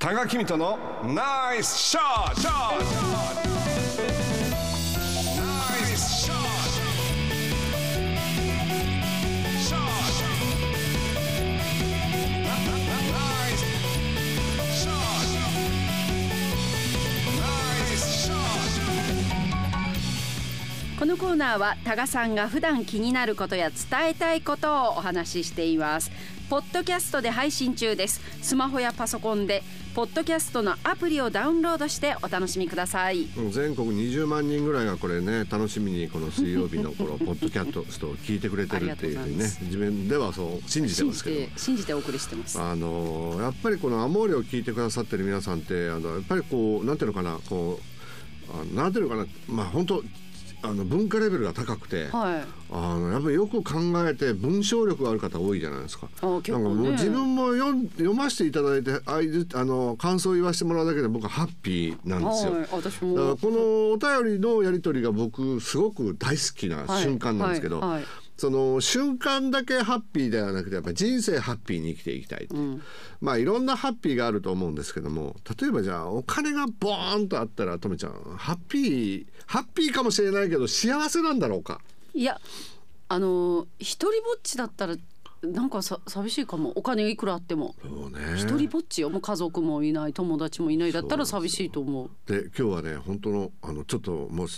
多賀君とのナイスショットナイスショットショットナイスショットナイスショットこのコーナーは多賀さんが普段気になることや伝えたいことをお話ししています。ポッドキャストで配信中です。スマホやパソコンでポッドキャストのアプリをダウンロードしてお楽しみください。全国20万人ぐらいがこれね楽しみにこの水曜日のこのポッドキャストを聞いてくれてるっていうふうにね自分ではそう信じてますけど。て信じてお送りしてます。あのやっぱりこの「アモーレ」を聞いてくださってる皆さんってあのやっぱりこうなんていうのかなこうあなんていうのかなまあ本当あの文化レベルが高くて、はいあのやっぱりよく考えて文章力がある方多いじゃないですか。あ結構ねなんかもう自分も読ん読ませていただいてあいずあの感想を言わせてもらうだけで僕はハッピーなんですよ。はい私だからもこのお便りのやり取りが僕すごく大好きな瞬間なんですけど、はいはいはいその瞬間だけハッピーではなくてやっぱり人生ハッピーに生きていきたいう、まあいろんなハッピーがあると思うんですけども例えばじゃあお金がボーンとあったらとめちゃんハッピーハッピーかもしれないけど幸せなんだろうか？いやあの一人ぼっちだったらなんかさ寂しいかも。お金いくらあっても。そうね。一人ぼっちよもう家族もいない友達もいないだったら寂しいと思う。で今日はね本当のあのちょっともう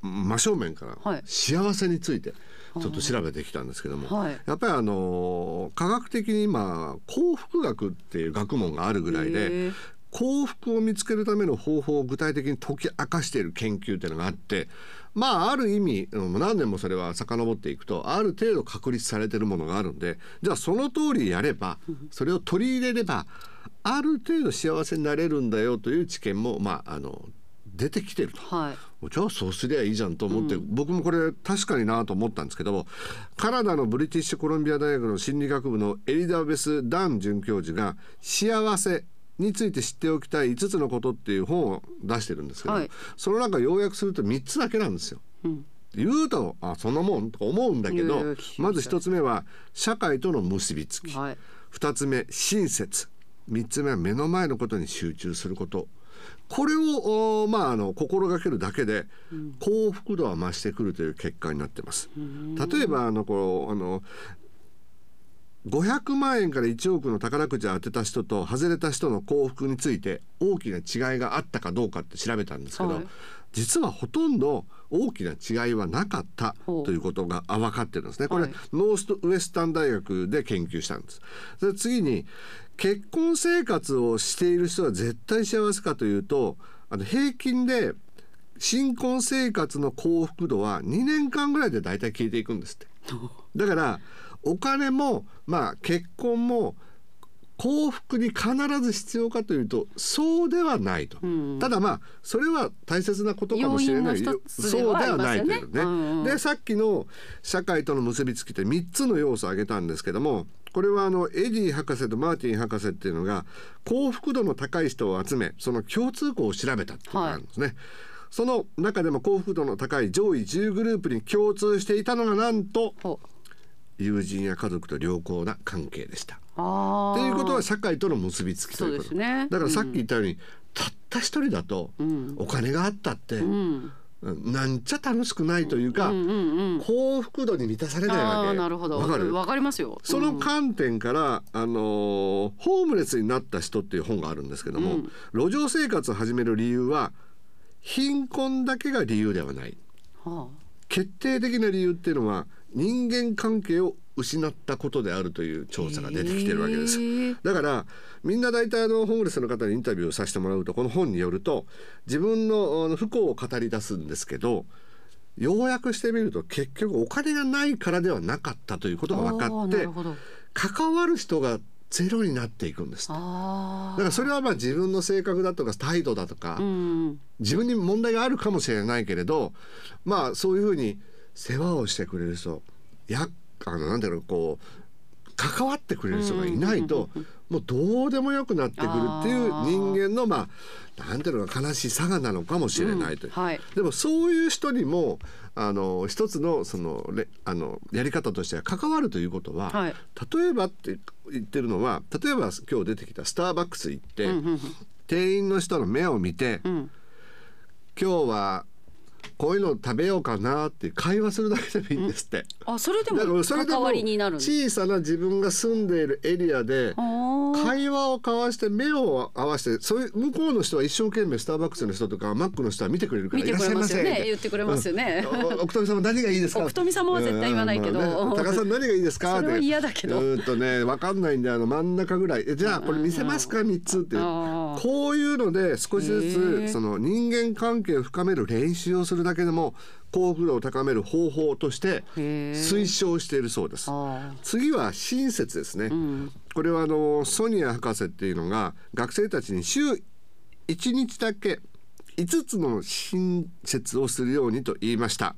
真正面からはい。幸せについてちょっと調べてきたんですけども、はい。やっぱりあの科学的に今幸福学っていう学問があるぐらいへでー幸福を見つけるための方法を具体的に解き明かしている研究っていうのがあってまあある意味うん何年もそれは遡っていくとある程度確立されてるものがあるんでじゃあその通りやればそれを取り入れればある程度幸せになれるんだよという知見もまああの出てきてると。はいじゃあそうすりゃいいじゃんと思って、僕もこれ確かになと思ったんですけどカナダのブリティッシュコロンビア大学の心理学部のエリザベス・ダン准教授が「幸せ」について知っておきたい5つのことっていう本を出してるんですけど、はい。その中要約すると3つだけなんですよ。言うとあそんなもんとか思うんだけどまず1つ目は社会との結びつき、はい。2つ目親切。3つ目は目の前のことに集中することこれをおまああの心がけるだけで幸福度は増してくるという結果になってます。例えばあのこうあの500万円から1億の宝くじを当てた人と外れた人の幸福について大きな違いがあったかどうかって調べたんですけど、はい。実はほとんど大きな違いはなかったということがあ分かってるんですね。これ、はいノースウエスタン大学で研究したんです。で次に結婚生活をしている人は絶対幸せかというとあの平均で新婚生活の幸福度は2年間ぐらいで大体消えていくんですって。だからお金もまあ結婚も幸福に必ず必要かというとそうではないと、ん。ただまあそれは大切なことかもしれない。要因の一つでそうはではないというね。うんうん。でさっきの社会との結びつきって3つの要素を挙げたんですけどもこれはあのエディ博士とマーティン博士っていうのが幸福度の高い人を集めその共通項を調べたっていうのがあるんですね。その中でも幸福度の高い上位10グループに共通していたのがなんとほ友人や家族と良好な関係でした。あということは社会との結びつきということ。ね。だからさっき言ったように、たった一人だとお金があったって、うん。なんちゃ楽しくないというか、うんうんうん。幸福度に満たされないわけ。ああなるほど。わかる？わかりますよ。その観点から、あのーホームレスになった人っていう本があるんですけども、路上生活を始める理由は貧困だけが理由ではない。は決定的な理由っていうのは人間関係を失ったことであるという調査が出てきてるわけです。だからみんな大体あのホームレスの方にインタビューをさせてもらうとこの本によると自分の不幸を語り出すんですけど要約してみると結局お金がないからではなかったということが分かって関わる人がゼロになっていくんですだあからそれはまあ自分の性格だとか態度だとか、あうん。自分に問題があるかもしれないけれどまあそういうふうに世話をしてくれる人やあのなんていうのこう関わってくれる人がいないともうどうでもよくなってくるっていう人間のまあなんていうのか悲しい差がなのかもしれないという、うんはい。でもそういう人にもあの一つのそのれあのやり方としては関わるということは、はい。例えばって言ってるのは例えば今日出てきたスターバックス行って、うんうんうん店員の人の目を見て、ん。今日はこういうの食べようかなって会話するだけでもいいんですって。あそれでもそれでも関わりになる小さな自分が住んでいるエリアで会話を交わして目を合わせてそういう向こうの人は一生懸命スターバックスの人とかマックの人は見てくれるから見てくれますよね。いらっしゃいませ言ってくれますよね。うん。お奥富様何がいいですか？奥富様は絶対言わないけど。高田さん何がいいですか？それは嫌だけど。うーんとね分かんないんであの真ん中ぐらい。えじゃあこれ見せますか？3つってこういうので少しずへつー。その人間関係を深める練習をするだけでも幸福度を高める方法として推奨しているそうです。あ次は親切ですね、これはあのソニア博士っていうのが学生たちに週1日だけ5つの親切をするようにと言いました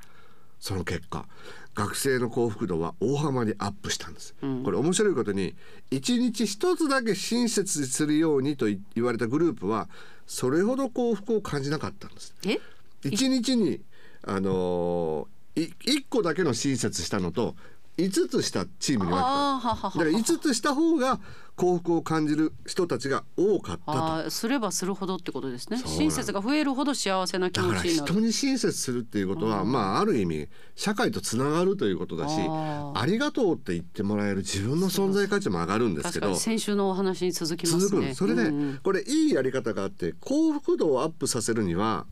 その結果学生の幸福度は大幅にアップしたんです、これ面白いことに1日1つだけ親切するようにと言われたグループはそれほど幸福を感じなかったんです。ーえ？1日にあのー、い1個だけの親切したのと5つしたチームに分けた。だから5つした方が幸福を感じる人たちが多かったと。すればするほどってことですね。親切が増えるほど幸せな気持ちになる。人に親切するっていうことはまあある意味社会とつながるということだしありがとうって言ってもらえる自分の存在価値も上がるんですけど先週のお話に続きますね。それで、うんうん。これいいやり方があって幸福度をアップさせるには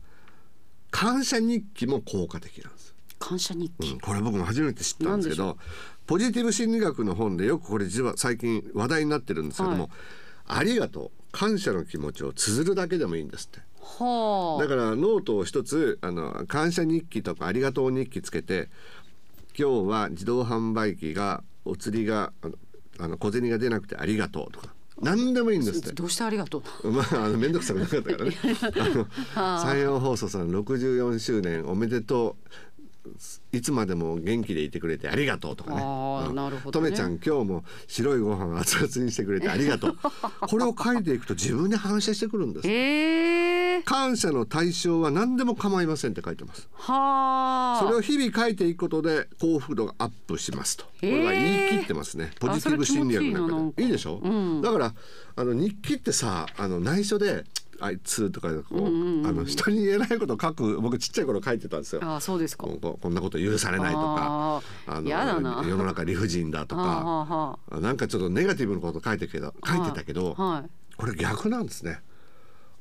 感謝日記も効果的なんです。感謝日記、うんこれ僕も初めて知ったんですけどポジティブ心理学の本でよくこれ実は最近話題になってるんですけども、はいありがとう感謝の気持ちを綴るだけでもいいんですって。はあだからノートを一つあの感謝日記とかありがとう日記つけて今日は自動販売機がお釣りがあのあの小銭が出なくてありがとうとか何でもいいんですって。どうしてありがとう？まあ、あの面倒くさくなかったからね。あの山陽放送さん64周年おめでとう。いつまでも元気でいてくれてありがとうとかね。あなるほどねとめちゃん今日も白いご飯熱々にしてくれてありがとう。これを書いていくと自分に反射してくるんです。ええ感謝の対象は何でも構いませんって書いてます。はあそれを日々書いていくことで幸福度がアップしますと。これは言い切ってますね。ポジティブ心理学の中で。いいでしょ、うんだからあの日記ってさあの内緒であいつとかこう、あの人に言えないことを書く僕ちっちゃい頃書いてたんですよ。ああそうですか。こんなこと許されないとかあー。やだな。世の中理不尽だとはあかはあはあ。なんかちょっとネガティブなこと書いてるけどあ書いてたけど、はい。これ逆なんですね。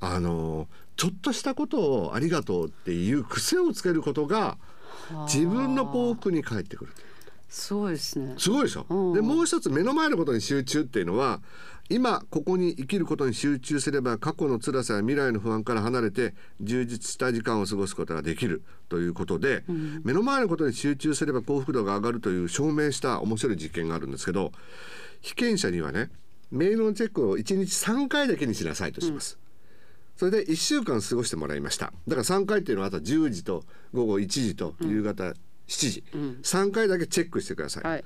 あのちょっとしたことをありがとうっていう癖をつけることが自分の幸福に返ってくる。すごいですね。すごいでしょ？うん。でもう一つ目の前のことに集中っていうのは今ここに生きることに集中すれば過去の辛さや未来の不安から離れて充実した時間を過ごすことができるということで、目の前のことに集中すれば幸福度が上がるという証明した面白い実験があるんですけど被験者にはねメールのチェックを1日3回だけにしなさいとします。それで1週間過ごしてもらいました。だから3回っていうのはあと10時と午後1時と夕方7時、3回だけチェックしてください、はい。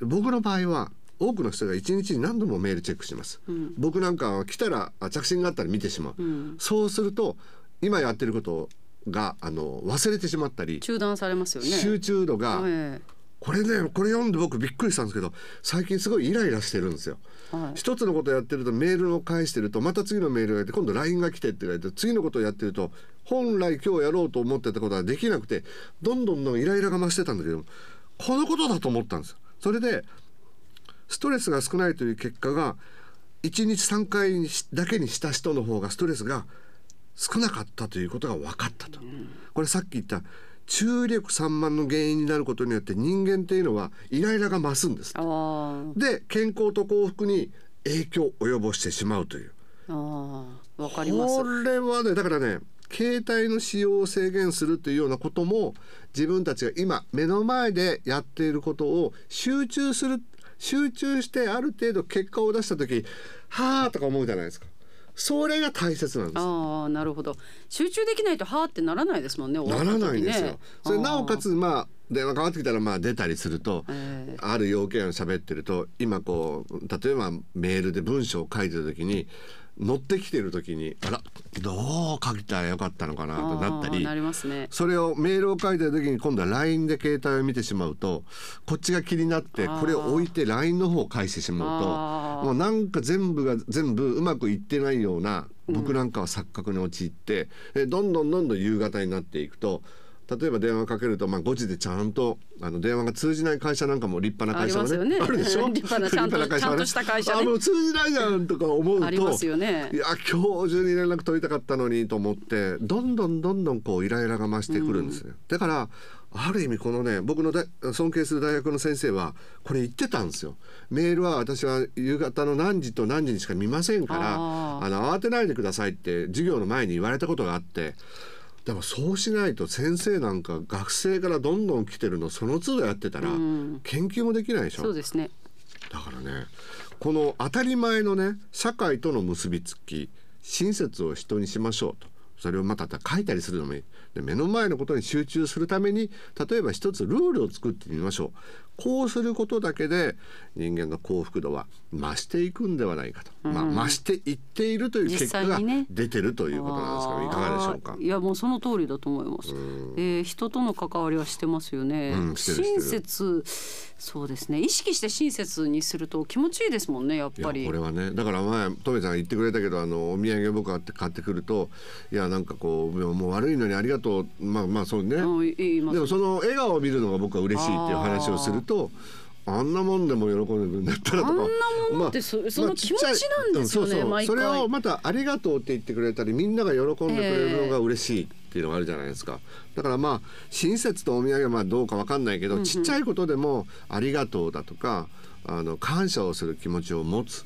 僕の場合は多くの人が1日に何度もメールチェックします、僕なんかは来たらあ着信があったら見てしまう、そうすると今やってることがあの忘れてしまったり、中断されますよね。集中度が、えこれねこれ読んで僕びっくりしたんですけど最近すごいイライラしてるんですよ。はい。一つのことやってるとメールを返してるとまた次のメールが来て今度 LINE が来てって言われて次のことをやってると本来今日やろうと思ってたことができなくてどんどんどんイライラが増してたんだけどこのことだと思ったんですよ。それでストレスが少ないという結果が1日3回にしだけにした人の方がストレスが少なかったということが分かったと。これさっき言った注意力散漫の原因になることによって人間っていうのはイライラが増すんです。で健康と幸福に影響を及ぼしてしまうという。あーわかりますこれはねだからね携帯の使用を制限するというようなことも自分たちが今目の前でやっていることを集中する集中してある程度結果を出した時はあとか思うじゃないですか。それが大切なんです。ああなるほど。集中できないとはーってならないですもんねならないんですよ。それなおかつつまあ電話かかってきたらまあ出たりすると、え。ある要件を喋ってると今こう例えばメールで文章を書いてる時に乗ってきてる時にあらどう書いたらよかったのかなとなったりなりますね。それをメールを書いてる時に今度は LINE で携帯を見てしまうとこっちが気になってこれを置いて LINE の方を返してしまうともうなんか全部が全部うまくいってないような僕なんかは錯覚に陥って、えどんどんどんどん夕方になっていくと。例えば電話かけると、まあ、5時でちゃんとあの電話が通じない会社なんかも立派な会社はねね。るでしょ？立派なちゃんと立派会社はちゃんとした会社ね。あもう通じないじゃんとか思うとありますよね。いや今日中に連絡取りたかったのにと思ってどんどんどんどんこうイライラが増してくるんですね、だからある意味このね僕の大尊敬する大学の先生はこれ言ってたんですよ。メールは私は夕方の何時と何時にしか見ませんからあの慌てないでくださいって授業の前に言われたことがあってでもそうしないと先生なんか学生からどんどん来てるのその都度やってたらん。研究もできないでしょ、そうですね。だからねこの当たり前のね社会との結びつき親切を人にしましょうとそれをまた書いたりするのもいい。で目の前のことに集中するために例えば一つルールを作ってみましょう。こうすることだけで人間の幸福度は増していくんではないかと、まあ、増していっているという結果が出てるということなんですが、いかがでしょうか。いやもうその通りだと思います。えー人との関わりはしてますよね。うん親切。そうですね。意識して親切にすると気持ちいいですもんねやっぱり。これはね。だから前トメさんが言ってくれたけどあのお土産を僕が買ってくるといやなんかこうもう悪いのにありがとう。まあまあそうね、でもその笑顔を見るのが僕は嬉しいっていう話をするとあんなもんでも喜んでくるんだったらとか。あんなものってそその気持ちなんですよねうんそうそう。それをまた「ありがとう」って言ってくれたりみんなが喜んでくれるのが嬉しいっていうのがあるじゃないですか。だからまあ親切とお土産はまあどうかわかんないけど、ちっちゃいことでも「ありがとう」だとかあの感謝をする気持ちを持つ。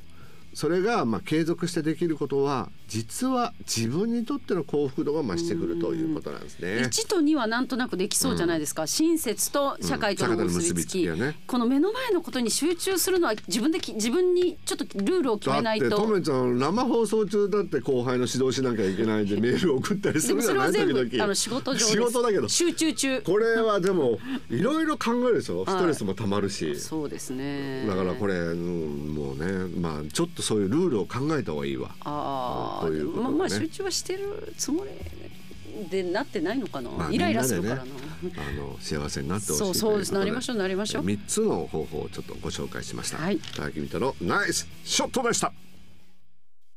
それがまあ継続してできることは実は自分にとっての幸福度が増してくるということなんですね。一と二はなんとなくできそうじゃないですか、親切と社会との結びつき,、うんきがね。この目の前のことに集中するのは自分でき自分にちょっとルールを決めないと。だってトメちゃん生放送中だって後輩の指導しなきゃいけないんでメール送ったりすでもるじゃなそれはい全部あの仕事上です。仕事だけど。集中中。これはでもいろいろ考えるでしょ。ストレスもたまるし、そうですね。だからこれ、うんもうねまあちょっとそういうルールを考えた方がいいわ。ああ、ということでね。まあまあ集中はしてるつもりでなってないのかな、まあイライラするからな、ねあの幸せになってほしいそうそうです。なりましょうなりましょう。3つの方法をちょっとご紹介しました。はい。高木美太のナイスショットでした。